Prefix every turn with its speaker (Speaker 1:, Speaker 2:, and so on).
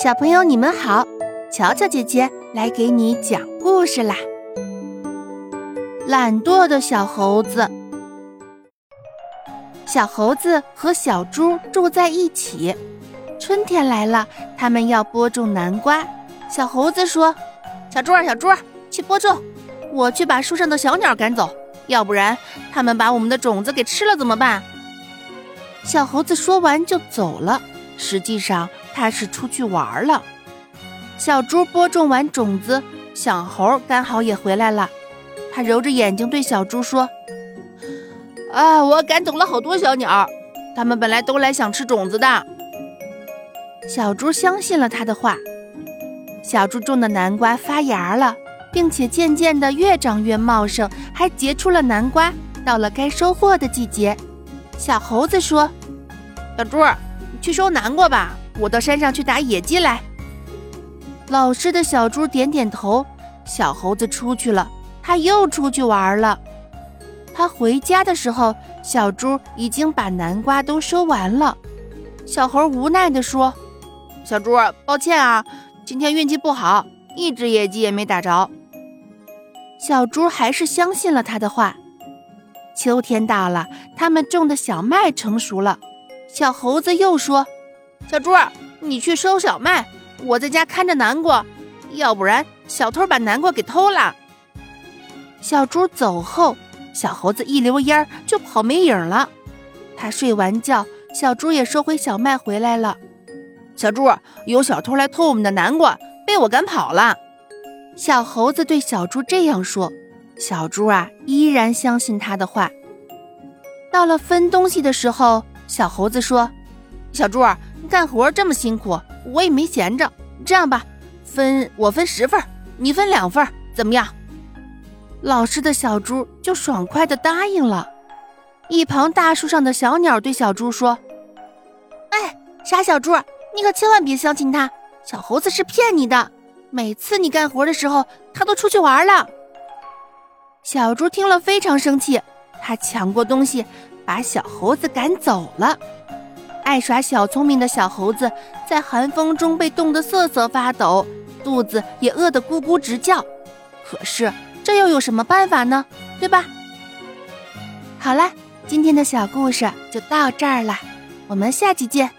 Speaker 1: 小朋友，你们好！巧巧姐姐来给你讲故事啦。懒惰的小猴子，小猴子和小猪住在一起。春天来了，他们要播种南瓜。小猴子说：“
Speaker 2: 小猪，小猪，去播种，我去把树上的小鸟赶走，要不然他们把我们的种子给吃了怎么办？”
Speaker 1: 小猴子说完就走了。实际上他是出去玩了。小猪播种完种子，小猴刚好也回来了。他揉着眼睛对小猪说：“
Speaker 2: 啊，我赶走了好多小鸟，它们本来都来想吃种子的。”
Speaker 1: 小猪相信了他的话。小猪种的南瓜发芽了，并且渐渐的越长越茂盛，还结出了南瓜。到了该收获的季节，小猴子说：“
Speaker 2: 小猪。”去收南瓜吧，我到山上去打野鸡来。
Speaker 1: 老实的小猪点点头。小猴子出去了，他又出去玩了。他回家的时候，小猪已经把南瓜都收完了。小猴无奈地说：“
Speaker 2: 小猪，抱歉啊，今天运气不好，一只野鸡也没打着。”
Speaker 1: 小猪还是相信了他的话。秋天到了，他们种的小麦成熟了。小猴子又说：“
Speaker 2: 小猪，你去收小麦，我在家看着南瓜，要不然小偷把南瓜给偷了。”
Speaker 1: 小猪走后，小猴子一溜烟儿就跑没影了。他睡完觉，小猪也收回小麦回来了。
Speaker 2: 小猪，有小偷来偷我们的南瓜，被我赶跑了。
Speaker 1: 小猴子对小猪这样说。小猪啊，依然相信他的话。到了分东西的时候。小猴子说：“
Speaker 2: 小猪，干活这么辛苦，我也没闲着。这样吧，分我分十份，你分两份，怎么样？”
Speaker 1: 老实的小猪就爽快地答应了。一旁大树上的小鸟对小猪说：“
Speaker 3: 哎，傻小猪，你可千万别相信他，小猴子是骗你的。每次你干活的时候，他都出去玩了。”
Speaker 1: 小猪听了非常生气，他抢过东西。把小猴子赶走了。爱耍小聪明的小猴子在寒风中被冻得瑟瑟发抖，肚子也饿得咕咕直叫。可是这又有什么办法呢？对吧？好了，今天的小故事就到这儿了，我们下期见。